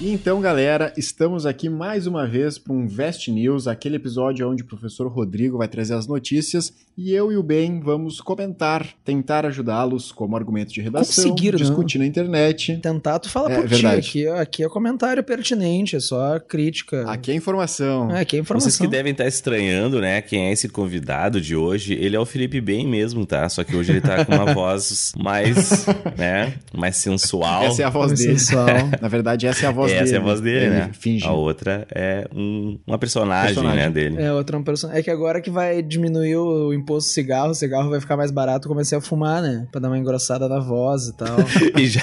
E então, galera, estamos aqui mais uma vez para um Vest News, aquele episódio onde o professor Rodrigo vai trazer as notícias e eu e o Ben vamos comentar, tentar ajudá-los como argumento de redação, Conseguir, discutir né? na internet. Tentar, tu fala É, por verdade. ti. Aqui, aqui é comentário pertinente, é só crítica. Aqui é informação. É, aqui é informação. Vocês que devem estar estranhando, né? Quem é esse convidado de hoje? Ele é o Felipe Bem mesmo, tá? Só que hoje ele tá com uma voz mais, né? Mais sensual. Essa é a voz Muito dele. sensual. Na verdade, essa é a voz dele. Essa é a voz dele, Ele né? Finge. A outra é um- uma personagem, Personagem. né, dele. É, outra pessoa. É que agora que vai diminuir o imposto do cigarro, o cigarro vai ficar mais barato, eu comecei a fumar, né? Pra dar uma engrossada na voz e tal. E já...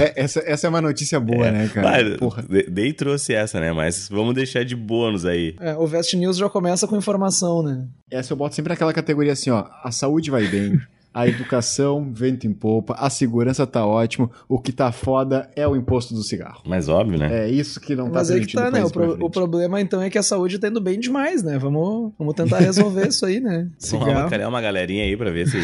É, essa, essa é uma notícia boa, né, cara? Porra. de- Dei trouxe essa, né? Mas vamos deixar de bônus aí. É, o Vest News já começa com informação, né? Essa eu boto sempre naquela categoria assim, ó. A saúde vai bem. A educação, vento em popa, a segurança tá ótimo, o que tá foda é o imposto do cigarro. Mas óbvio, né? É isso que não tá Mas aí que tá, né? O, pro- o problema então é que a saúde tá indo bem demais, né? Vamos, vamos tentar resolver isso aí, né? Vamos avacalhar uma galerinha aí pra ver se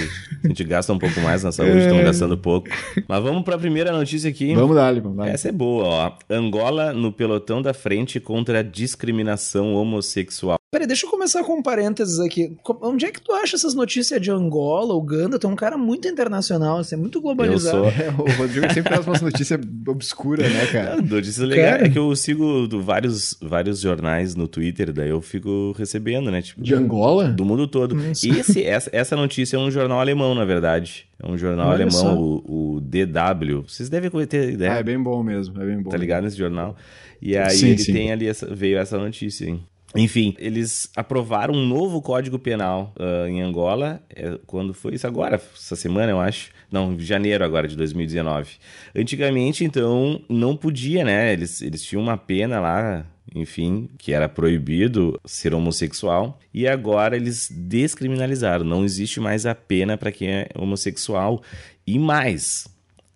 a gente gasta um pouco mais na saúde, É. estamos gastando pouco. Mas vamos pra primeira notícia aqui. Vamos dar, vamos dar. Essa é boa, ó. Angola no pelotão da frente contra a discriminação homossexual. Peraí, deixa eu começar com um parênteses aqui. Onde é que tu acha essas notícias de Angola, Uganda? Tu é um cara muito internacional, assim, é muito Eu globalizado. sou. É, o Rodrigo sempre traz umas notícias obscuras, né, cara? Notícia legal. Cara. É que eu sigo do- vários, vários jornais no Twitter, daí eu fico recebendo, né? Tipo, De Angola? do mundo todo. E esse, essa, essa notícia é um jornal alemão, na verdade. É um jornal Olha alemão, o, o DW. Vocês devem ter ideia. Ah, é bem bom mesmo, é bem bom. tá ligado nesse jornal? E aí Sim, ele sim. tem ali essa, veio essa notícia, hein? Enfim, eles aprovaram um novo código penal ah, em Angola. é, quando foi isso agora? Essa semana, eu acho. Não, janeiro agora de 2019. Antigamente, então, não podia, né? Eles, eles tinham uma pena lá, enfim, que era proibido ser homossexual. E agora eles descriminalizaram. Não existe mais a pena para quem é homossexual. E mais,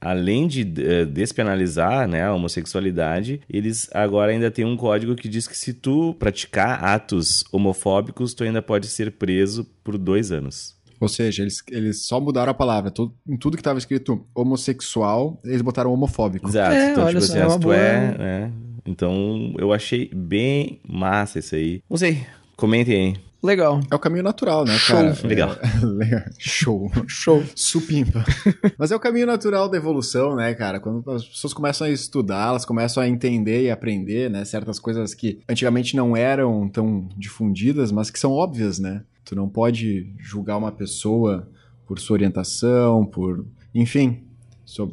além de eh, despenalizar né, a homossexualidade, eles agora ainda têm um código que diz que se tu praticar atos homofóbicos, tu ainda pode ser preso por dois anos. Ou seja, eles, eles só mudaram a palavra. Tu- em tudo que tava escrito homossexual, eles botaram homofóbico. Exato. É, então, olha tipo só, assim, é uma se tu boa- é, né? Então, eu achei bem massa isso aí. Não sei, comentem aí. Legal. É o caminho natural, né, Show. cara? Legal. É, legal. Show. Show. Supimpa. Mas é o caminho natural da evolução, né, cara? Quando as pessoas começam a estudar, elas começam a entender e aprender, né? Certas coisas que antigamente não eram tão difundidas, mas que são óbvias, né? Tu não pode julgar uma pessoa por sua orientação, por. Enfim.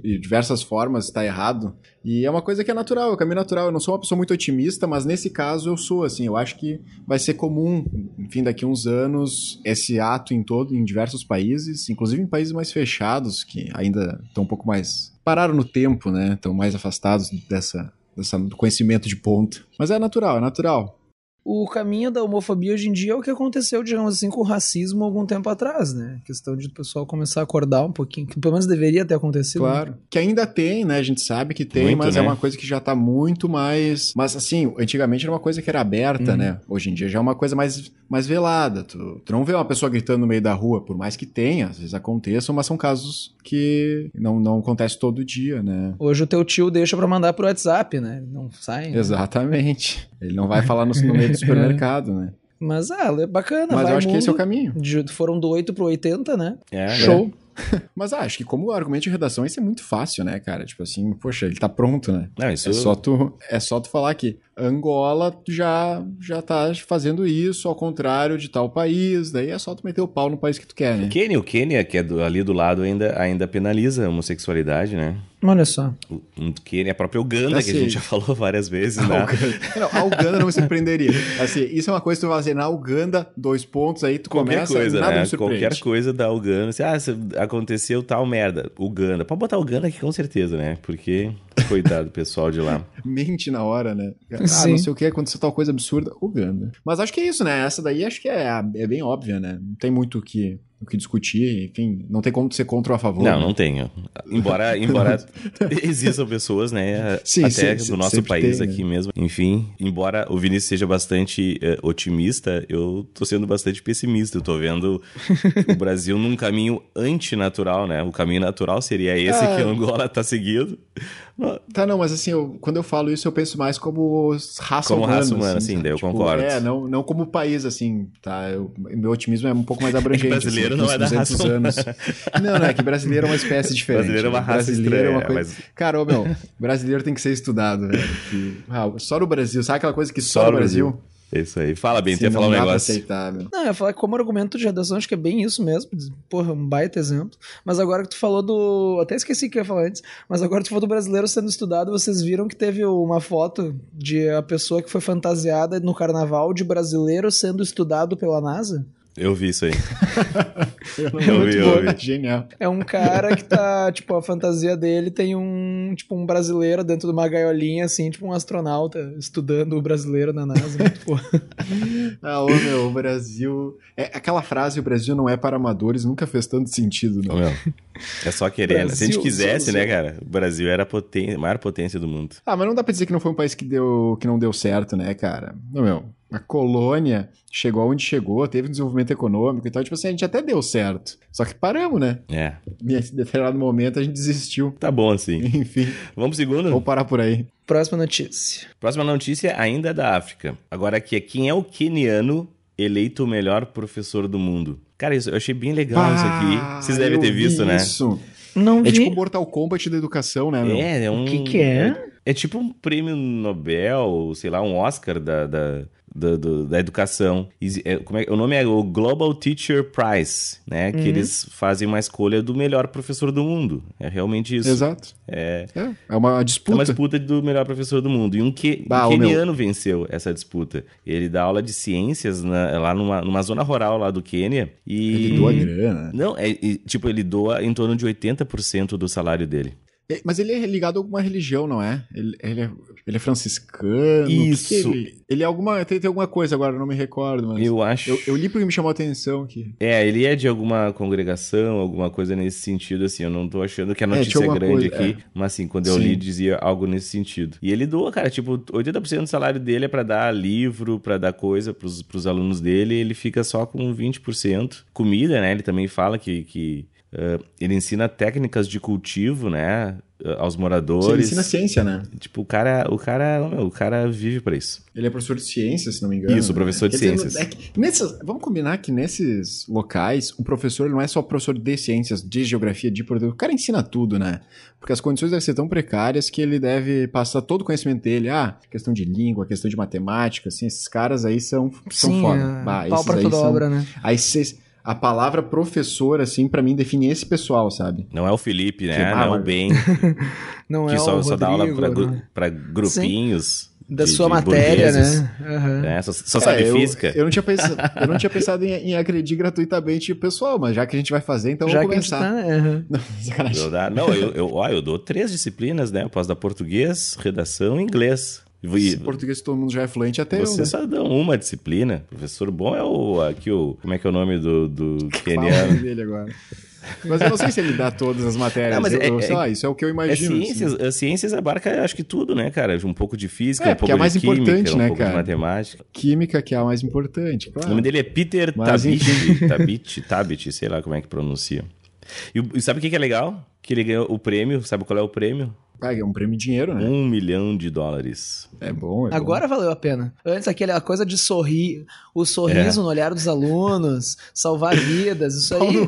De diversas formas está errado. E é uma coisa que é natural, é o caminho natural. Eu não sou uma pessoa muito otimista, mas nesse caso eu sou, assim. Eu acho que vai ser comum, enfim, daqui uns anos, esse ato em todo, em diversos países, inclusive em países mais fechados, que ainda estão um pouco mais. pararam no tempo, né? Estão mais afastados dessa, dessa, do conhecimento de ponta. Mas é natural, é natural. O caminho da homofobia hoje em dia é o que aconteceu, digamos assim, com o racismo algum tempo atrás, né? A questão de o pessoal começar a acordar um pouquinho, que pelo menos deveria ter acontecido. Claro. Que ainda tem, né? A gente sabe que tem, Muito, mas é né? uma coisa que já tá muito mais. Mas assim, antigamente era uma coisa que era aberta, Uhum. né? Hoje em dia já é uma coisa mais, mais velada. Tu, tu não vê uma pessoa gritando no meio da rua, por mais que tenha, às vezes aconteçam, mas são casos que não, não acontece todo dia, né? Hoje o teu tio deixa pra mandar pro WhatsApp, né? Não sai. né? Exatamente. Ele não vai falar no, no meio do supermercado, né? Mas, ah, é bacana. Mas vai eu acho que esse é o caminho. De- Foram do 8 pro 80, né? É, né? Show. Mas ah, acho que como argumento de redação isso é muito fácil, né, cara? Tipo assim, poxa, ele tá pronto, né? Não, isso É só tu, é só tu falar que Angola já já tá fazendo isso ao contrário de tal país, daí é só tu meter o pau no país que tu quer, né? O Quênia, o Quênia, que é do- ali do lado, ainda, ainda penaliza a homossexualidade, né? Olha só. O, o Quênia, a própria Uganda, Assim, que a gente já falou várias vezes, A né? Uganda, não, a Uganda não me surpreenderia. Assim, isso é uma coisa que tu vai fazer na Uganda, dois pontos, aí tu Qualquer começa, coisa, nada né? me surpreende. Qualquer coisa da Uganda. Assim, ah, se aconteceu tal merda. Uganda. Pode botar Uganda aqui com certeza, né? Porque, coitado do pessoal de lá. Mente na hora, né? Ah, Sim. não sei o que, aconteceu tal coisa absurda, Uganda. Mas acho que é isso, né? Essa daí acho que é, é bem óbvia, né? Não tem muito o que, o que discutir, enfim, não tem como ser contra ou a favor. Não, né? não tenho. embora, embora existam pessoas, né, Sim, até sim, do nosso país tem, aqui mesmo. Enfim, embora o Vinícius seja bastante eh, otimista, eu tô sendo bastante pessimista. Eu tô vendo o Brasil num caminho antinatural, né? O caminho natural seria esse Ah. que a Angola tá seguindo. Tá, não, mas assim, eu- quando eu falo isso, eu penso mais como raça Como humana. raça humana, assim, sim, daí eu Tipo, concordo. É, não, não como país, assim, tá? Eu- meu otimismo é um pouco mais abrangente. brasileiro assim, não é da uns 200 raça anos. Não, não, é que brasileiro é uma espécie diferente. Brasileiro é uma né? raça Brasileiro é uma estranha, coisa... mas- Cara, ô, meu, brasileiro tem que ser estudado, velho. que- ah, só no Brasil, sabe aquela coisa que só, Só no Brasil? Brasil. É isso aí. Fala bem, ia falar um negócio. aceitar, meu. Não, eu ia falar que como argumento de redação, acho que é bem isso mesmo. Porra, um baita exemplo. Mas agora que tu falou do. Até esqueci o que eu ia falar antes. Mas agora que tu falou do brasileiro sendo estudado, vocês viram que teve uma foto de a pessoa que foi fantasiada no carnaval de brasileiro sendo estudado pela NASA? Eu vi isso aí. É muito vi, eu vi. genial. É um cara que tá, tipo, a fantasia dele tem um, tipo, um brasileiro dentro de uma gaiolinha, assim, tipo um astronauta estudando o brasileiro na NASA. Muito porra. Ah, ô, meu, o Brasil... É, aquela frase, o Brasil não é para amadores, nunca fez tanto sentido, Ô, não. meu, é só querer, né? Se a gente Brasil, quisesse, né, cara? O Brasil era a, poten- maior potência do mundo. Ah, mas não dá pra dizer que não foi um país que, deu, que não deu certo, né, cara? Não, meu, a colônia chegou aonde chegou, teve um desenvolvimento econômico e tal. Tipo assim, a gente até deu certo. Só que paramos, né? É, Em determinado momento a gente desistiu. tá bom assim. Enfim, Vamos pro segundo? vou parar por aí. Próxima notícia. Próxima notícia ainda é da África. Agora aqui é quem é o queniano eleito o melhor professor do mundo. Cara, isso, eu achei bem legal isso Ah, aqui. Vocês devem ter vi visto, né? Isso. Não É vi. tipo o Mortal Kombat da educação, né, meu? É, é um. O que que é? É, tipo um prêmio Nobel, sei lá, um Oscar da, da, da, da educação. É, como é- o nome é o Global Teacher Prize, né? Que Uhum. eles fazem uma escolha do melhor professor do mundo. É realmente isso. Exato. É, É, é uma é disputa. uma disputa do melhor professor do mundo. E um, que, Bah, um queniano venceu essa disputa. Ele dá aula de ciências na- lá numa, numa zona rural lá do Quênia. E... Ele doa grana. Não, é, e, tipo, ele doa em torno de 80% do salário dele. É, Mas ele é ligado a alguma religião, não é? Ele, ele é, ele é franciscano? Isso. ele, ele é alguma. Tem, tem alguma coisa agora, não me recordo, mas. Eu acho. Eu, eu li porque me chamou a atenção aqui. É, ele é de alguma congregação, alguma coisa nesse sentido, assim. Eu não tô achando que a tinha notícia é, alguma grande coisa, aqui, mas assim, quando eu Sim. li, dizia algo nesse sentido. E ele doa, cara, tipo, 80% do salário dele é pra dar livro, pra dar coisa pros, pros alunos dele, e ele fica só com 20%. Comida, né? Ele também fala que. que eh, ele ensina técnicas de cultivo, né? eh, Aos Ele moradores. ensina ciência, né? Tipo, o cara, o cara, meu, o cara vive pra isso. Ele é professor de ciência, se não me engano. Isso, professor de Quer dizer, ciências. é que nessas- vamos combinar que nesses locais, o professor ele não é só professor de ciências, de geografia, de português. O cara ensina tudo, né? Porque as condições devem ser tão precárias que ele deve passar todo o conhecimento dele. Ah, questão de língua, questão de matemática, assim, esses caras aí são, são Sim, foda. é, Bah, pau pra toda são- obra, né? Aí cês- a palavra professor, assim, pra mim define esse pessoal, sabe? Não é o Felipe, né? Que- não ah, é o mas- Ben, Não que é só, o só dá aula pra, gru- né? pra grupinhos. Da de- sua de matéria, burgueses, né? Né? Só, só sabe É, eu, física. Eu não tinha pensado, eu não tinha pensado em, em agredir gratuitamente o pessoal, mas já que a gente vai fazer, então Já vamos que a gente começar. tá, né? Aham. Não. Eu dá- não, eu, eu, ó, eu dou três disciplinas, né? Eu posso dar português, redação e inglês. E, português todo mundo já é fluente, até eu, você né? só dá uma disciplina. Professor bom é o aqui o como é que é o nome do, do o nome dele agora. Mas eu não sei se ele dá todas as matérias. Não, mas eu, é- eu- é- sei lá, isso é o que eu É imagino. assim. ciências, as ciências abarca acho que tudo, né, cara? Um pouco de física, É, um pouco é mais de química, importante, um né, pouco cara? de matemática. Química que é a mais importante, O claro. nome dele é Peter Mas, Tabit, Tabit, Tabit, sei lá como é que pronuncia. E, o- e sabe o que que é legal? Que ele ganhou o prêmio, sabe qual é o prêmio? Ah, é um prêmio em dinheiro, né? Um milhão de dólares. É bom, é bom. Agora valeu a pena. Antes, aquela coisa de sorrir, o sorriso É. no olhar dos alunos, salvar vidas, isso Pau aí.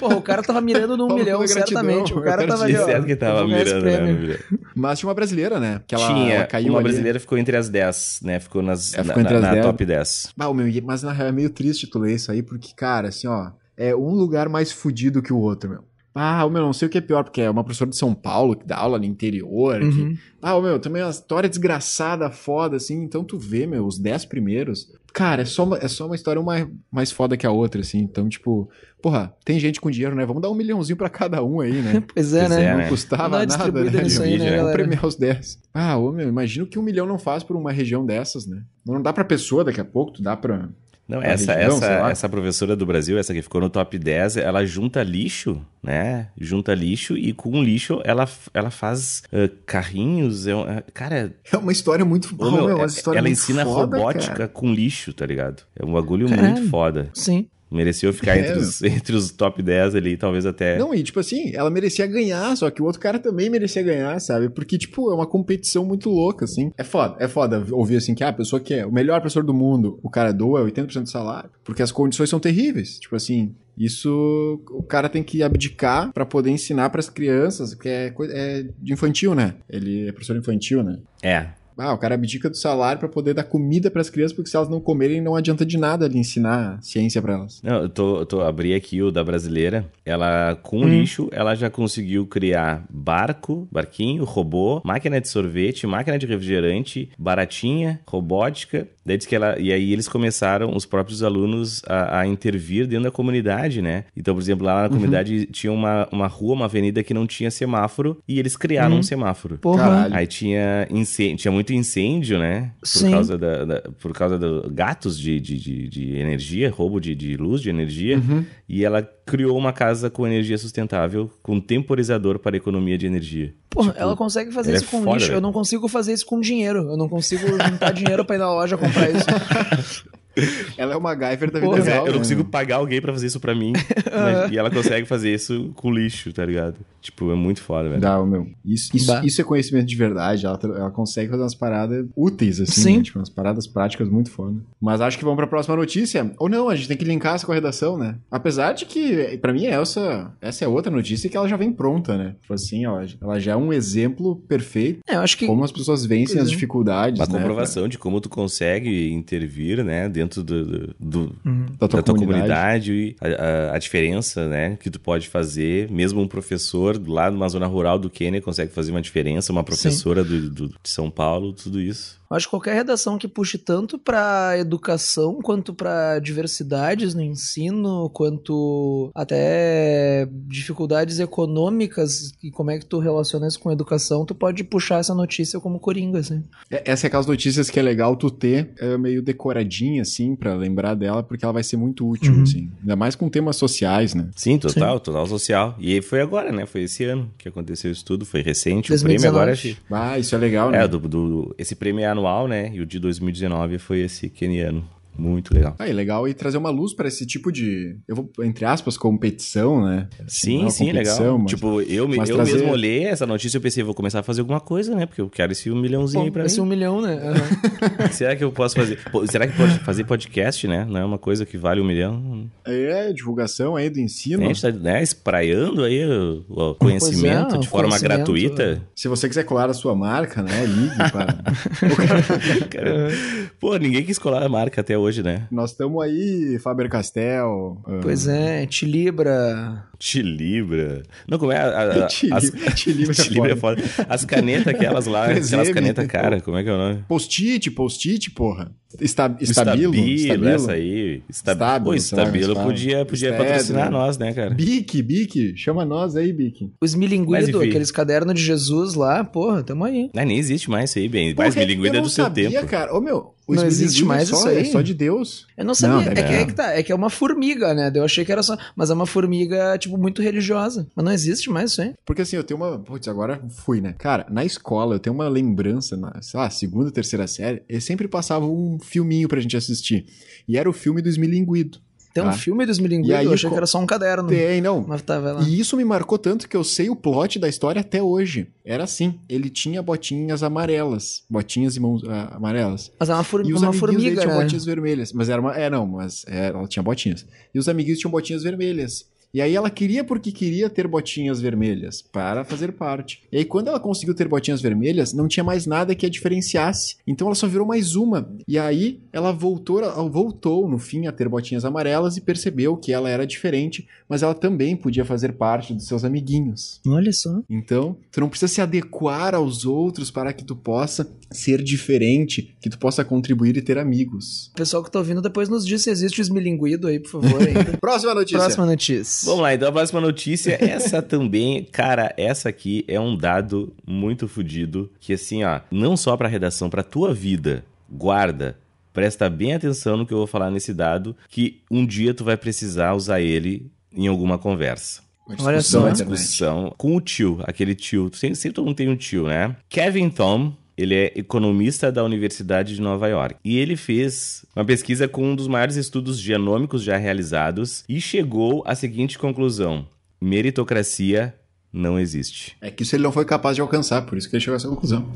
Porra, o cara tava mirando no milhão, certamente. O cara tava ali, ó. certo que tava mirando, né? Mas tinha uma brasileira, né? Que ela, Tinha, ela caiu uma ali. brasileira ficou entre as 10, né? Ficou, nas, É, na, ficou entre na- as na 10. top 10. Ah, o meu, mas na real é meio triste tu ler isso aí, porque, cara, assim, ó, é um lugar mais fudido que o outro, meu. Ah, o meu, não sei o que é pior, porque é uma professora de São Paulo que dá aula no interior. que- Uhum. Ah, o meu, também é uma história desgraçada, foda, assim. Então tu vê, meu, os 10 primeiros. Cara, é só uma, é só uma história mais, mais foda que a outra, assim. Então, tipo, porra, tem gente com dinheiro, né? Vamos dar um milhãozinho pra cada um aí, né? Pois é, Pois né? é, Não né? custava Dá uma nada, né? nisso aí, né? Vamos premiar os 10. Ah, ô, meu, imagina o que um milhão não faz por uma região dessas, né? Não dá pra pessoa daqui a pouco, tu dá pra. Não, essa, região, essa, essa professora do Brasil, essa que ficou no top 10, ela junta lixo, né? Junta lixo e com o lixo ela, ela faz ah, carrinhos. é um- é- cara, É uma história muito. meu, meu, uma é- história ela muito ensina foda, robótica cara. com lixo, tá ligado? É um bagulho muito foda. Sim. Mereceu ficar É, entre, os, entre os top 10 ali, talvez até. Não, e tipo assim, ela merecia ganhar, só que o outro cara também merecia ganhar, sabe? Porque, tipo, é uma competição muito louca, assim. É foda, é foda ouvir assim que ah, a pessoa que é o melhor professor do mundo, o cara doa 80% do salário, porque as condições são terríveis. Tipo assim, isso o cara tem que abdicar pra poder ensinar pras crianças, que é, é de infantil, né? Ele é professor infantil, né? É. Ah, o cara abdica do salário pra poder dar comida pras crianças, porque se elas não comerem, não adianta de nada ele ensinar ciência pra elas. Não, eu tô, eu tô abri aqui o da brasileira. Ela, com Hum. lixo, ela já conseguiu criar barco, barquinho, robô, máquina de sorvete, máquina de refrigerante, baratinha, robótica. Daí diz que ela. E aí eles começaram, os próprios alunos, a, a intervir dentro da comunidade, né? Então, por exemplo, lá na Uhum. comunidade tinha uma, uma rua, uma avenida que não tinha semáforo e eles criaram um semáforo. Porra. Caralho. Aí tinha incêndio, tinha muito incêndio, né? Por Sim. causa da, da- por causa do gatos de, de, de, de energia, roubo de, de luz, de energia. Uhum. E ela criou uma casa com energia sustentável, com temporizador para economia de energia. Porra, Tipo, ela consegue fazer é isso com foda, lixo. velho. Eu não consigo fazer isso com dinheiro. Eu não consigo juntar dinheiro pra ir na loja comprar isso. Ela é uma MacGyver da vida Porra, Pois é, real. eu não né, consigo pagar alguém pra fazer isso pra mim. mas- e ela consegue fazer isso com lixo, tá ligado? Tipo, é muito foda, velho. Dá, meu. Isso, isso, Dá. isso é conhecimento de verdade. Ela, ela consegue fazer umas paradas úteis, assim. Sim. né? Tipo, umas paradas práticas muito foda. Mas acho que vamos pra próxima notícia. Ou não, a gente tem que linkar essa com a redação, né? Apesar de que, pra mim, essa, essa é outra notícia que ela já vem pronta, né? Tipo assim, ela, ela já é um exemplo perfeito É, eu acho que. como as pessoas vencem Pois as é. dificuldades, Uma né? comprovação de como tu consegue intervir, né, dentro do, do- do- Uhum. Da tua da tua comunidade. comunidade, e a, a- a diferença, né, que tu pode fazer. Mesmo um professor lá numa zona rural do Quênia consegue fazer uma diferença, uma professora do, do- de São Paulo, tudo isso. Que qualquer redação que puxe tanto pra educação quanto pra diversidades no ensino, quanto até dificuldades econômicas e como é que tu relaciona isso com educação, tu pode puxar essa notícia como coringa, assim. É- Essa é aquelas notícias que é legal tu ter é, meio decoradinha, assim, pra lembrar dela, porque ela vai ser muito útil, Uhum. assim. Ainda mais com temas sociais, né? Sim, total, total social. E foi agora, né, foi esse ano que aconteceu isso tudo, foi recente. O 2019. prêmio agora... acho- Ah, isso é legal, né? É, do, do- esse prêmio é anual, né, e o de 2019 foi esse queniano. Muito legal. Ah, e legal e trazer uma luz pra esse tipo de, eu vou, entre aspas, competição, né? Não é Sim, sim, legal. mas- Tipo, eu, eu trazer- mesmo olhei essa notícia e eu pensei, vou começar a fazer alguma coisa, né? Porque eu quero esse um milhãozinho aí Pô, pra vai ser um mim. milhão, né? Aham. Será que eu posso fazer? Pô, será que pode fazer podcast, né? Não é uma coisa que vale um milhão? É, divulgação aí do A ensino. gente tá né, espraiando aí o, o conhecimento é, de o forma conhecimento, gratuita. Se você quiser colar a sua marca, né, ligue para... Pô, ninguém quis colar a marca até hoje, né? Nós estamos aí, Faber-Castell... ah, Pois é, te libra. Te libra. Não, como é? A, a, Te as, libra- te libra é Te libra é foda. As canetas, aquelas lá, aquelas canetas cara, como é que é o nome? Post-it, post-it, porra. Esta, estabilo, estabilo. essa aí. Esta... Estábilo, Pô, lá como Estabilo podia, podia patrocinar né? nós, né, cara? Bic, Bic, chama nós aí, Bic. Os Mas, milinguido, aqueles cadernos de Jesus lá, porra, tamo aí. Ah, nem existe mais isso aí, bem. Porra, bilinguida eu é não do seu sabia, tempo. cara. Ô, meu, os Não existe mais só, isso aí? É só de Deus. Eu não sabia. Não, é, que, é. é que tá, é que é uma formiga, né? Eu achei que era só. Mas é uma formiga, tipo, muito religiosa. Mas não existe mais isso aí. Porque assim, eu tenho uma. Putz, agora fui, né? Cara, na escola eu tenho uma lembrança, na, sei lá, segunda, terceira série, eles sempre passavam um filminho pra gente assistir. E era o filme do Esmilinguido. Tem um Tá. filme dos E milinguidos, aí, eu achei que era só um caderno. Tem, não. Mas tá, vai lá. E isso me marcou tanto que eu sei o plot da história até hoje. Era assim: ele tinha botinhas amarelas. Botinhas e mãos ah, amarelas. Mas é uma, for- E os uma dele formiga, tinham né? botinhas vermelhas. Mas era uma. É, não, mas é, ela tinha botinhas. E os amiguinhos tinham botinhas vermelhas. E aí ela queria porque queria ter botinhas vermelhas para fazer parte. E aí quando ela conseguiu ter botinhas vermelhas, não tinha mais nada que a diferenciasse. Então ela só virou mais uma. E aí ela voltou, ela voltou no fim a ter botinhas amarelas e percebeu que ela era diferente, mas ela também podia fazer parte dos seus amiguinhos. Olha só. Então, tu não precisa se adequar aos outros para que tu possa ser diferente, que tu possa contribuir e ter amigos. O pessoal que tá ouvindo depois nos diz se existe o esmilinguido aí, por favor. ainda. Próxima notícia. Próxima notícia. Vamos lá, então a próxima notícia, essa também, cara, essa aqui é um dado muito fodido, que assim, ó, não só pra redação, pra tua vida, guarda, Presta bem atenção no que eu vou falar nesse dado, que um dia tu vai precisar usar ele em alguma conversa. Olha só. Uma discussão com o tio, aquele tio. Sempre, sempre todo mundo tem um tio, né? Kevin Tom, ele é economista da Universidade de Nova York. E ele fez uma pesquisa com um dos maiores estudos genômicos já realizados e chegou à seguinte conclusão: meritocracia não existe. É que isso ele não foi capaz de alcançar, por isso que ele chegou a essa conclusão.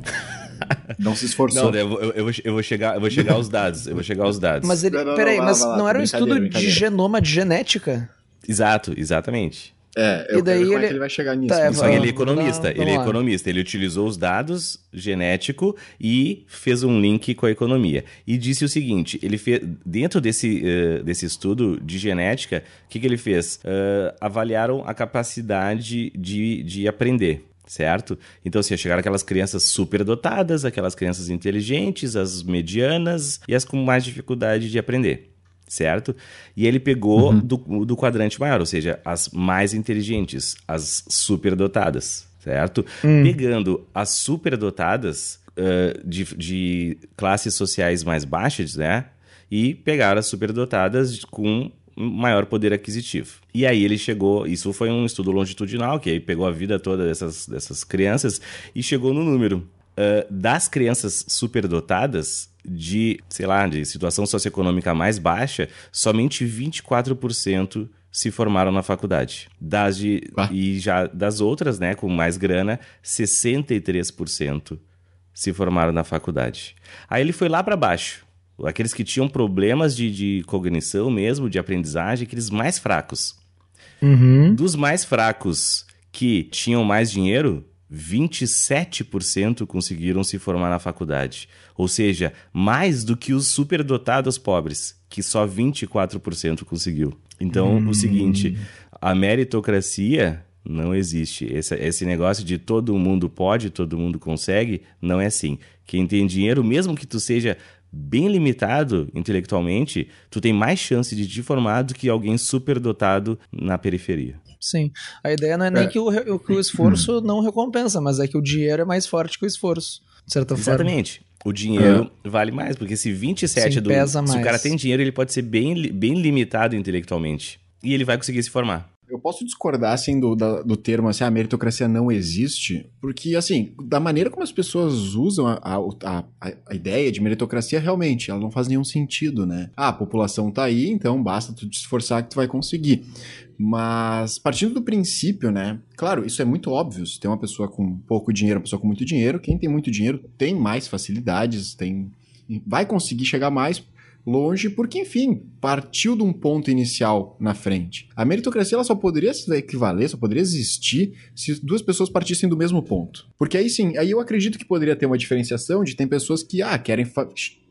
não se esforçou. Não, eu, vou- eu, vou, eu vou chegar, eu vou chegar aos dados. Eu vou chegar aos dados. Mas ele. Não, não, peraí, lá, mas lá, não era um estudo de genoma, de genética? Exato, exatamente. É, eu E daí quero ver como é ele- que ele vai chegar nisso. Tá, mas é, Só que Ah, ele é economista, vamos ele é lá. economista. Ele utilizou os dados genético e fez um link com a economia. E disse o seguinte: ele fez dentro desse, eh, desse estudo de genética, o que, que ele fez? Eh, avaliaram a capacidade de, de aprender. Certo? Então, assim, chegaram aquelas crianças superdotadas, aquelas crianças inteligentes, as medianas e as com mais dificuldade de aprender certo? E ele pegou do, do quadrante maior, ou seja, as mais inteligentes, as superdotadas, certo? Pegando as superdotadas ah, de, de classes sociais mais baixas, né? E pegaram as superdotadas com maior poder aquisitivo. E aí ele chegou, isso foi um estudo longitudinal, que aí pegou a vida toda dessas, dessas crianças e chegou no número ah, das crianças superdotadas de, sei lá, de situação socioeconômica mais baixa, somente 24% se formaram na faculdade. Das de, Ah. E já das outras, né, com mais grana, 63% se formaram na faculdade. Aí ele foi lá para baixo. Aqueles que tinham problemas de, de cognição mesmo, de aprendizagem, aqueles mais fracos. Uhum. Dos mais fracos que tinham mais dinheiro, 27% conseguiram se formar na faculdade. Ou seja, mais do que os superdotados pobres, que só 24% conseguiu. Então, o seguinte, a meritocracia não existe. Esse, esse negócio de todo mundo pode, todo mundo consegue, não é assim. Quem tem dinheiro, mesmo que tu seja bem limitado intelectualmente, tu tem mais chance de te formar do que alguém superdotado na periferia. Sim. A ideia não é nem É. Que, o, que o esforço não recompensa, mas é que o dinheiro é mais forte que o esforço, de certa forma. Exatamente. O dinheiro vale mais, porque se 27 Sim, do. pesa Se o mais. cara tem dinheiro, ele pode ser bem, bem limitado intelectualmente. E ele vai conseguir se formar. Eu posso discordar, assim, do, da- do termo, assim, a meritocracia não existe, porque, assim, da maneira como as pessoas usam a, a, a- a ideia de meritocracia, realmente, ela não faz nenhum sentido, né? Ah, a população tá aí, então basta tu te esforçar que tu vai conseguir. Mas, partindo do princípio, né? Claro, isso é muito óbvio. Se tem uma pessoa com pouco dinheiro, uma pessoa com muito dinheiro, quem tem muito dinheiro tem mais facilidades, tem vai conseguir chegar mais longe, porque, enfim, partiu de um ponto inicial na frente. A meritocracia ela só poderia se equivaler, só poderia existir se duas pessoas partissem do mesmo ponto. Porque aí sim, aí eu acredito que poderia ter uma diferenciação de tem pessoas que, ah, querem,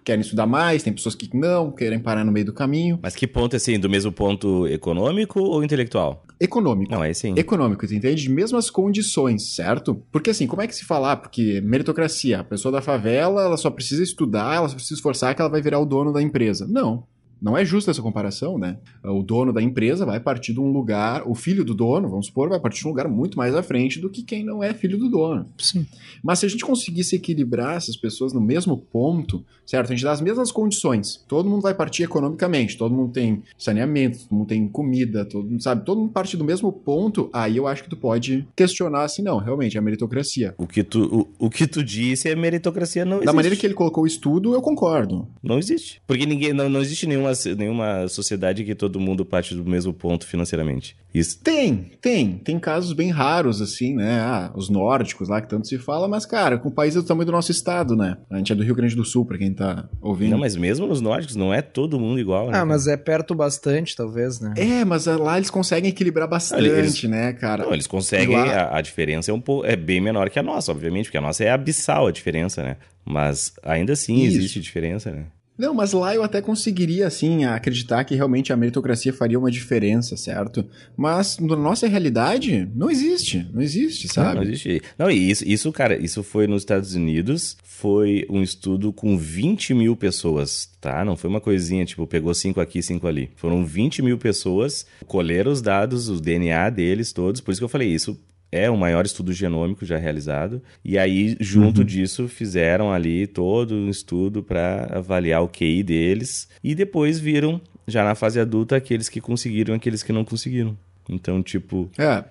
querem estudar mais, tem pessoas que não, querem parar no meio do caminho. Mas que ponto, assim, do mesmo ponto econômico ou intelectual? Econômico. Não, é sim. econômico, entende? De mesmas condições, certo? Porque assim, como é que se falar? Porque meritocracia, a pessoa da favela, ela só precisa estudar, ela só precisa esforçar que ela vai virar o dono da empresa. Não. Não é justa essa comparação, né? O dono da empresa vai partir de um lugar, o filho do dono, vamos supor, vai partir de um lugar muito mais à frente do que quem não é filho do dono. Sim. Mas se a gente conseguisse equilibrar essas pessoas no mesmo ponto, certo? A gente dá as mesmas condições. Todo mundo vai partir economicamente, todo mundo tem saneamento, todo mundo tem comida, todo mundo sabe, todo mundo parte do mesmo ponto. Aí eu acho que tu pode questionar assim, não, realmente é a meritocracia. O que tu, o, o que tu disse é meritocracia não existe. Da maneira que ele colocou o estudo, eu concordo. Não existe. Porque ninguém, não, não existe nenhuma, nenhuma sociedade que todo mundo parte do mesmo ponto financeiramente. Isso. Tem, tem. Tem casos bem raros, assim, né? Ah, os nórdicos lá que tanto se fala, mas, cara, com o país do tamanho do nosso estado, né? A gente é do Rio Grande do Sul, pra quem tá ouvindo. Não, mas mesmo nos nórdicos, não é todo mundo igual, né? Ah, mas é perto bastante, talvez, né? É, mas ah, lá eles conseguem equilibrar bastante, Eles- né, cara? Não, eles conseguem, lá- a, a diferença é um pouco, é bem menor que a nossa, obviamente, porque a nossa é abissal a diferença, né? Mas ainda assim Isso. existe diferença, né? Não, mas lá eu até conseguiria, assim, acreditar que realmente a meritocracia faria uma diferença, certo? Mas na nossa realidade, não existe. Não existe, Não, sabe? não existe. Não, e isso, isso, cara, isso foi nos Estados Unidos, foi um estudo com 20 mil pessoas, tá? Não foi uma coisinha, tipo, pegou cinco aqui, cinco ali. Foram 20 mil pessoas, colheram os dados, o DNA deles todos, por isso que eu falei, isso é o maior estudo genômico já realizado. E aí, junto uhum. disso, fizeram ali todo um estudo para avaliar o QI deles. E depois viram, já na fase adulta, aqueles que conseguiram e aqueles que não conseguiram. Então, tipo. É.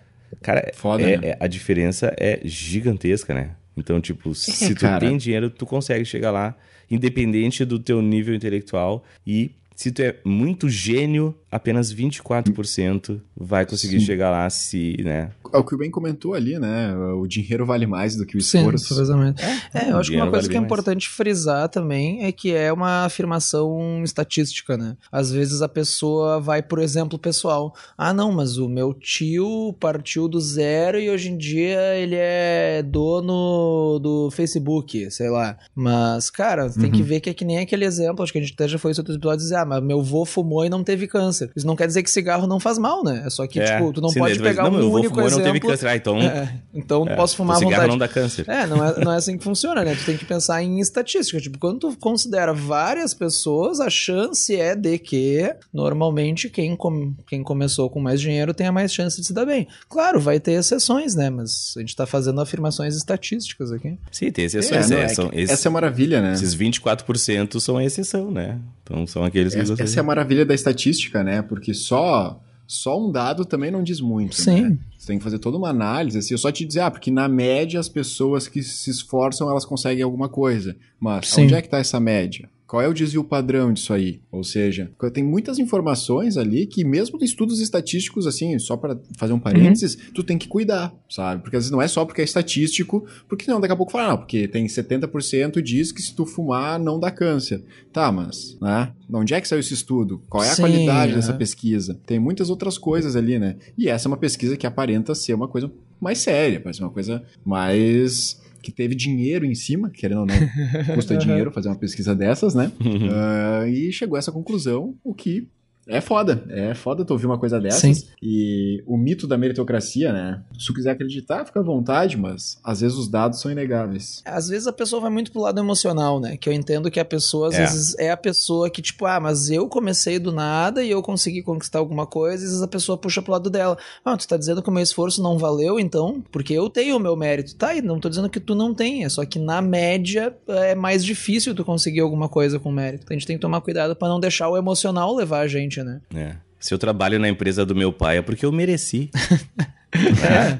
Cara, Foda, é, né? é, a diferença é gigantesca, né? Então, tipo, se tu cara. tem dinheiro, tu consegue chegar lá, independente do teu nível intelectual e se tu é muito gênio, apenas 24% vai conseguir Sim. chegar lá se, né? É o que o Ben comentou ali, né? O dinheiro vale mais do que o esforço. Sim, exatamente. É, é eu acho que uma coisa vale que é importante mais. frisar também é que é uma afirmação estatística, né? Às vezes a pessoa vai, por exemplo, pessoal, ah, não, mas o meu tio partiu do zero e hoje em dia ele é dono do Facebook, sei lá. Mas, cara, tem uhum. que ver que é que nem aquele exemplo, acho que a gente até já foi em outros episódios, dizer, ah, mas meu avô fumou e não teve câncer. Isso não quer dizer que cigarro não faz mal, né? É só que, é, tipo, tu não sim, pode pegar não, um único exemplo... teve câncer, ah, então... É, então é, posso fumar à vontade. não dá câncer. É, não é, não é assim que funciona, né? Tu tem que pensar em estatística. Tipo, quando tu considera várias pessoas, a chance é de que, normalmente, quem, com, quem começou com mais dinheiro tenha mais chance de se dar bem. Claro, vai ter exceções, né? Mas a gente tá fazendo afirmações estatísticas aqui. Sim, tem exceções. É, é, são, esses, essa é a maravilha, né? Esses 24% são a exceção, né? Então são aqueles que... Essa, essa é a maravilha da estatística, né? Porque só só um dado também não diz muito. Sim. Né? Você tem que fazer toda uma análise. Assim, eu só te dizer, ah, porque na média as pessoas que se esforçam elas conseguem alguma coisa. Mas Sim. onde é que está essa média? Qual é o desvio padrão disso aí? Ou seja, tem muitas informações ali que, mesmo estudos estatísticos, assim, só para fazer um parênteses, uhum. tu tem que cuidar, sabe? Porque às vezes não é só porque é estatístico, porque não, daqui a pouco fala, não, porque tem 70% diz que se tu fumar não dá câncer. Tá, mas, né? Onde é que saiu esse estudo? Qual é a Sim, qualidade dessa pesquisa? Tem muitas outras coisas ali, né? E essa é uma pesquisa que aparenta ser uma coisa mais séria, parece uma coisa mais que teve dinheiro em cima, querendo ou não, custa dinheiro fazer uma pesquisa dessas, né? Uh, e chegou a essa conclusão, o que é foda, é foda tu ouvir uma coisa dessas. Sim. E o mito da meritocracia, né? Se tu quiser acreditar, fica à vontade, mas às vezes os dados são inegáveis. Às vezes a pessoa vai muito pro lado emocional, né? Que eu entendo que a pessoa, às é. vezes, é a pessoa que, tipo, ah, mas eu comecei do nada e eu consegui conquistar alguma coisa, e às vezes a pessoa puxa pro lado dela. Ah, tu tá dizendo que o meu esforço não valeu, então? Porque eu tenho o meu mérito. Tá, e não tô dizendo que tu não tenha, só que na média é mais difícil tu conseguir alguma coisa com mérito. Então a gente tem que tomar cuidado para não deixar o emocional levar a gente né? É. Se eu trabalho na empresa do meu pai é porque eu mereci. É.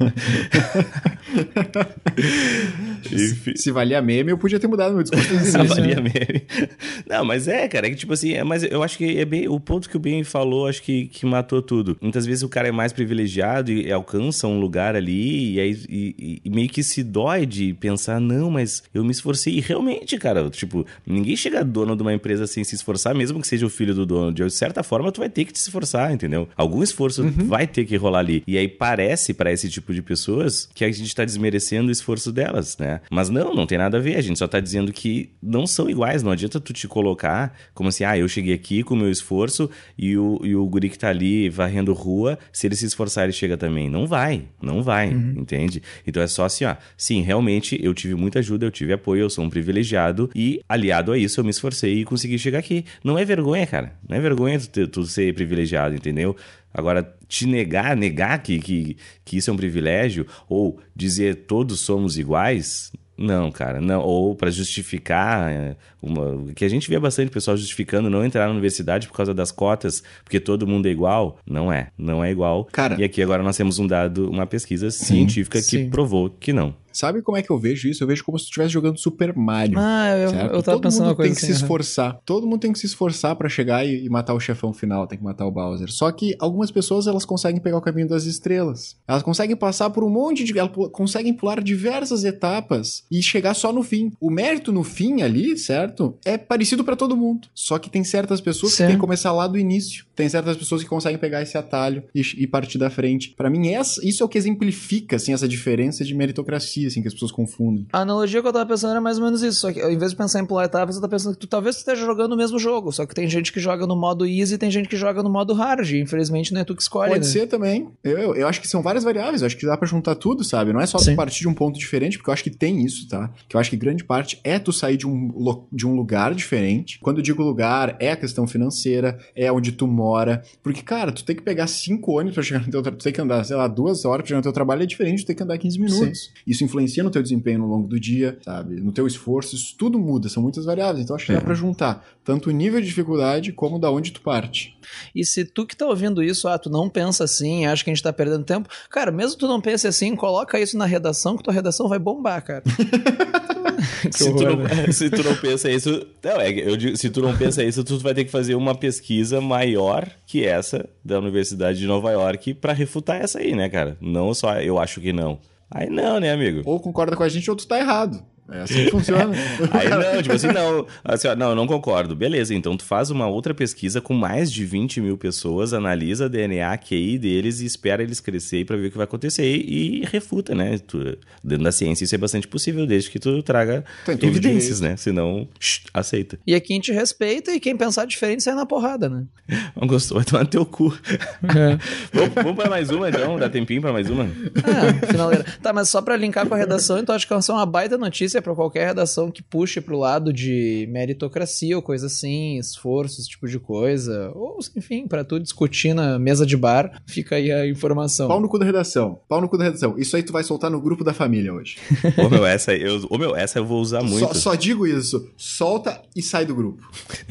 se, se valia meme, eu podia ter mudado meu discurso. se valia meme. Não, mas é, cara, é que tipo assim, é, mas eu acho que é bem, o ponto que o Ben falou, acho que, que matou tudo. Muitas vezes o cara é mais privilegiado e, e alcança um lugar ali e, aí, e, e, meio que se dói de pensar, não, mas eu me esforcei. E realmente, cara, tipo, ninguém chega dono de uma empresa sem se esforçar, mesmo que seja o filho do dono. De certa forma, tu vai ter que te esforçar, entendeu? Algum esforço uhum. vai ter que rolar ali. E aí parece para esse tipo de pessoas que a gente está desmerecendo o esforço delas, né? Mas não, não tem nada a ver. A gente só tá dizendo que não são iguais. Não adianta tu te colocar como assim, ah, eu cheguei aqui com o meu esforço e o, e o guri que tá ali varrendo rua, se ele se esforçar, ele chega também. Não vai, não vai, uhum. entende? Então é só assim, ó. Sim, realmente eu tive muita ajuda, eu tive apoio, eu sou um privilegiado e aliado a isso eu me esforcei e consegui chegar aqui. Não é vergonha, cara. Não é vergonha tu, tu ser privilegiado, entendeu? Agora, te negar, negar que, que, que isso é um privilégio, ou dizer todos somos iguais, não, cara, não. Ou para justificar, é, uma, que a gente vê bastante pessoal justificando não entrar na universidade por causa das cotas, porque todo mundo é igual. Não é, não é igual. Cara, e aqui agora nós temos um dado, uma pesquisa científica sim. que provou que não. Sabe como é que eu vejo isso? Eu vejo como se tu estivesse jogando Super Mario. Ah, eu, certo? eu tava Todo pensando mundo tem que assim, se esforçar. Todo mundo tem que se esforçar para chegar e, e, matar o chefão final, tem que matar o Bowser. Só que algumas pessoas elas conseguem pegar o caminho das estrelas. Elas conseguem passar por um monte de. Elas conseguem pular diversas etapas e chegar só no fim. O mérito no fim ali, certo? É parecido para todo mundo. Só que tem certas pessoas Sim. que têm que começar lá do início. Tem certas pessoas que conseguem pegar esse atalho e, e partir da frente. Para mim, essa, isso é o que exemplifica assim, essa diferença de meritocracia assim, que as pessoas confundem. A analogia que eu tava pensando era mais ou menos isso. Só que ao invés de pensar em pular etapas, eu tava pensando que tu talvez tu esteja jogando o mesmo jogo. Só que tem gente que joga no modo easy e tem gente que joga no modo hard. Infelizmente não é tu que escolhe. Pode né? ser também. Eu, eu, eu acho que são várias variáveis. Eu acho que dá pra juntar tudo, sabe? Não é só tu Sim. partir de um ponto diferente, porque eu acho que tem isso, tá? Que eu acho que grande parte é tu sair de um, de um lugar diferente. Quando eu digo lugar, é a questão financeira, é onde tu mora. Porque, cara, tu tem que pegar cinco ônibus pra chegar no teu trabalho. Tu tem que andar, sei lá, duas horas pra chegar no teu trabalho é diferente de ter que andar 15 minutos. Isso influencia no teu desempenho no longo do dia, sabe? No teu esforço, isso tudo muda, são muitas variáveis. Então acho que dá pra juntar tanto o nível de dificuldade como da onde tu parte. E se tu que tá ouvindo isso, ah, tu não pensa assim, acha que a gente tá perdendo tempo, cara, mesmo tu não pense assim, coloca isso na redação, que tua redação vai bombar, cara. Se tu, horror, não, né? se tu não pensa isso. Não, é, eu digo, se tu não pensa isso, tu vai ter que fazer uma pesquisa maior que essa da Universidade de Nova York pra refutar essa aí, né, cara? Não só eu acho que não. Aí não, né, amigo? Ou concorda com a gente ou tu tá errado. É assim que funciona. Aí não, tipo assim, não, assim, ó, não, eu não concordo. Beleza, então tu faz uma outra pesquisa com mais de 20 mil pessoas, analisa DNA, QI deles e espera eles crescer pra ver o que vai acontecer e, e refuta, né? Tu, dentro da ciência isso é bastante possível, desde que tu traga evidências, né? Senão, shh, aceita. E aqui a gente respeita e quem pensar diferente sai na porrada, né? Não gostou, vai tomar no teu cu. É. vamos, vamos pra mais uma, então? Dá tempinho pra mais uma? Ah, finaleira. Tá, mas só pra linkar com a redação, então acho que essa é uma baita notícia pra qualquer redação que puxe pro lado de meritocracia ou coisa assim, esforço, esse tipo de coisa. Ou, enfim, pra tu discutir na mesa de bar, fica aí a informação. Pau no cu da redação. Pau no cu da redação. Isso aí tu vai soltar no grupo da família hoje. Ô, meu, essa, eu, ô, meu, essa eu vou usar muito. Só, só digo isso. Solta e sai do grupo.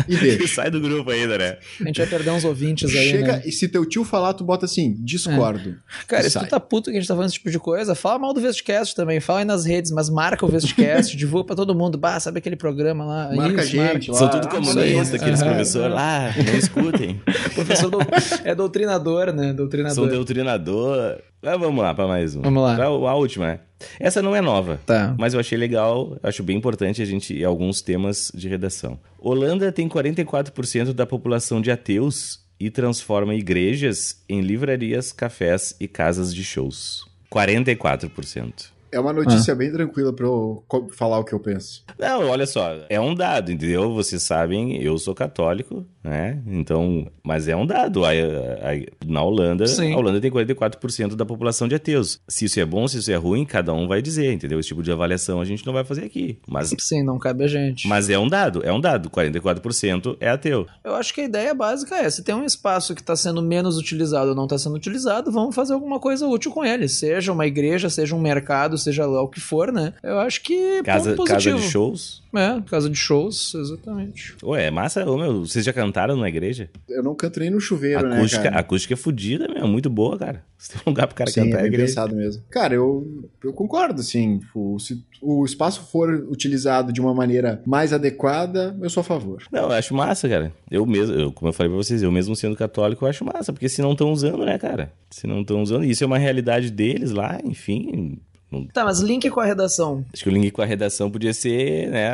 E deixa. Sai do grupo ainda, né? A gente vai perder uns ouvintes aí, Chega né? e se teu tio falar, tu bota assim, discordo. Cara, E se tu tá puto que a gente tá falando esse tipo de coisa, fala mal do Vestcast também, fala aí nas redes, mas marca o Vestcast, divulga pra todo mundo. Bah, sabe aquele programa lá? Marca a Isso, gente lá. São tudo comunistas, aqueles professores lá, não escutem. Professor dou- é doutrinador, né? Doutrinador. São doutrinador. Mas vamos lá pra mais uma. Vamos lá. Pra a última. né? Essa não é nova. Tá. Mas eu achei legal, acho bem importante a gente alguns temas de redação. Holanda tem 44% da população de ateus e transforma igrejas em livrarias, cafés e casas de shows. 44%. É uma notícia bem tranquila pra eu falar o que eu penso. Não, olha só, é um dado, entendeu? Vocês sabem, eu sou católico, né? Então, mas é um dado. A- a- na Holanda, Sim. a Holanda tem 44% da população de ateus. Se isso é bom, se isso é ruim, cada um vai dizer, entendeu? Esse tipo de avaliação a gente não vai fazer aqui. Mas, Sim, não cabe a gente. mas é um dado, é um dado. 44% é ateu. Eu acho que a ideia básica é: se tem um espaço que está sendo menos utilizado ou não está sendo utilizado, vamos fazer alguma coisa útil com ele. Seja uma igreja, seja um mercado, seja lá o que for, né? Eu acho que. Casa, ponto casa de shows. É, casa de shows, exatamente. Ué, é massa, ô meu, vocês já cantaram na igreja? Eu não canto nem no chuveiro, né, acústica, cara? a acústica é fodida, meu, muito boa, cara. Você tem um lugar pro cara Sim, cantar é é bem igreja. pensado mesmo. Cara, eu, eu concordo, assim. tipo, se o espaço for utilizado de uma maneira mais adequada, eu sou a favor. Não, eu acho massa, cara. Eu mesmo, eu- como eu falei pra vocês, eu mesmo sendo católico, eu acho massa, porque se não estão usando, né, cara? Se não estão usando, isso é uma realidade deles lá, enfim. Não- Tá, mas link com a redação. Acho que o link com a redação podia ser, né,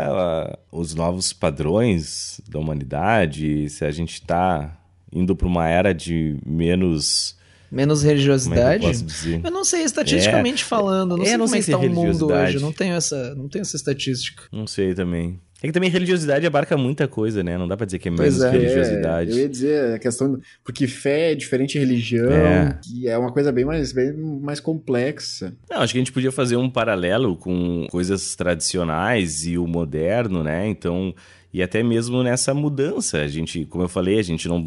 os novos padrões da humanidade, se a gente tá indo pra uma era de menos. Menos é eu religiosidade. posso dizer? Eu não sei, estatisticamente falando, não É, sei não como sei é que se tá é o mundo hoje, não tenho essa, não tenho essa estatística. Não sei também. É que também religiosidade abarca muita coisa, né? Não dá pra dizer que é menos é. religiosidade. É, eu ia dizer a questão. Porque fé é diferente de religião, É. e é uma coisa bem mais, bem mais complexa. Não, acho que a gente podia fazer um paralelo com coisas tradicionais e o moderno, né? Então, e até mesmo nessa mudança. A gente, como eu falei, a gente não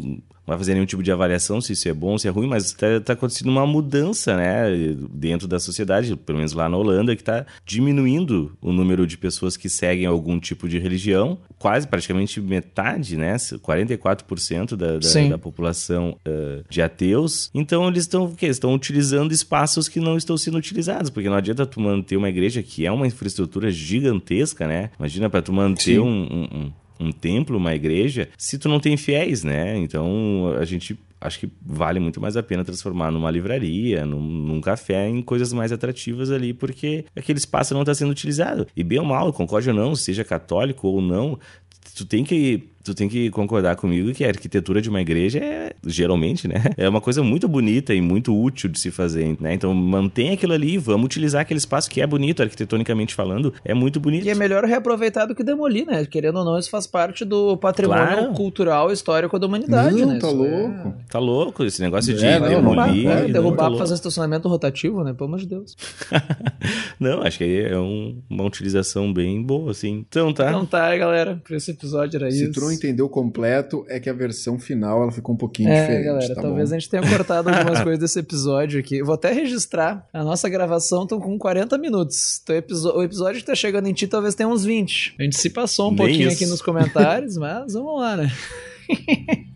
vai fazer nenhum tipo de avaliação se isso é bom, se é ruim, mas tá, tá acontecendo uma mudança, né? Dentro da sociedade, pelo menos lá na Holanda, que tá diminuindo o número de pessoas que seguem algum tipo de religião. Quase, praticamente metade, né? 44% da, da, da população eh, de ateus. Então eles estão? Estão utilizando espaços que não estão sendo utilizados, porque não adianta tu manter uma igreja que é uma infraestrutura gigantesca, né? Imagina para tu manter um, um, um- um templo, uma igreja, se tu não tem fiéis, né? Então a gente acho que vale muito mais a pena transformar numa livraria, num, num café, em coisas mais atrativas ali, porque aquele espaço não está sendo utilizado. E bem ou mal, concorde ou não, seja católico ou não, tu tem que tu tem que concordar comigo que a arquitetura de uma igreja é, geralmente, né, é uma coisa muito bonita e muito útil de se fazer, né? Então mantém aquilo ali, vamos utilizar aquele espaço que é bonito, arquitetonicamente falando, é muito bonito. E é melhor reaproveitar do que demolir, né? Querendo ou não, isso faz parte do patrimônio Claro. cultural e histórico da humanidade, Não, né? tá Isso louco. Tá louco esse negócio de É, não, Derrubar, demolir. é, não, derrubar tá pra louco. fazer estacionamento rotativo, né? Pelo amor de Deus. Não, acho que aí é um- uma utilização bem boa, assim. Então tá. Então tá, galera. Pra esse episódio era isso. Não entendeu completo, é que a versão final ela ficou um pouquinho É, diferente. galera, tá talvez bom? a gente tenha cortado algumas coisas desse episódio aqui. Eu vou até registrar. A nossa gravação tá com 40 minutos. Então, o episódio que tá chegando em ti talvez tenha uns 20. A gente se passou um Nem pouquinho isso. aqui nos comentários, mas vamos lá, né?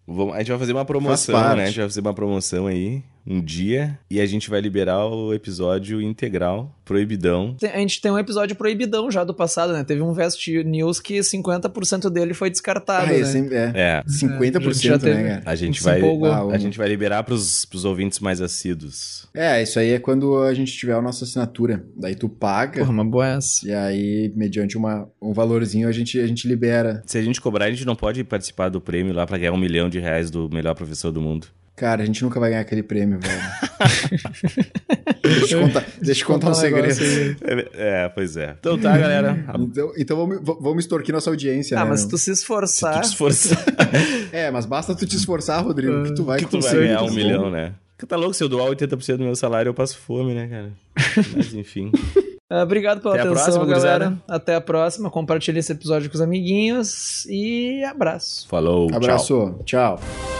Vamos- a gente vai fazer uma promoção, né? A gente vai fazer uma promoção aí, um dia, e a gente vai liberar o episódio integral, proibidão. A gente tem um episódio proibidão já do passado, né? Teve um Vest News que 50% dele foi descartado, Ah, né? esse é, É, 50%, Já teve. né, cara? a gente vai. Ah, a gente vai liberar pros, pros ouvintes mais assíduos. É, isso aí é quando a gente tiver a nossa assinatura. Daí tu paga, Porra, uma boa essa. e aí, mediante uma, um valorzinho, a gente, a gente libera. Se a gente cobrar, a gente não pode participar do prêmio lá pra ganhar um milhão de reais do melhor professor do mundo. Cara, a gente nunca vai ganhar aquele prêmio, velho. deixa eu contar, deixa eu contar um segredo. aí. É, pois é. Então tá, galera. Então, então vamos, vamos extorquir nossa audiência, Ah, né? mas meu? se tu se esforçar. Tu te esforçar, É, mas basta tu te esforçar, Rodrigo, que tu vai que tu vai conseguir. ganhar um tá bom? milhão, né? Porque tá louco, se eu doar 80% do meu salário, eu passo fome, né, cara? Mas enfim. Ah, obrigado pela Até atenção, próxima, galera. gurizada. Até a próxima. Compartilhe esse episódio com os amiguinhos e abraço. Falou, tchau. Abraço, tchau.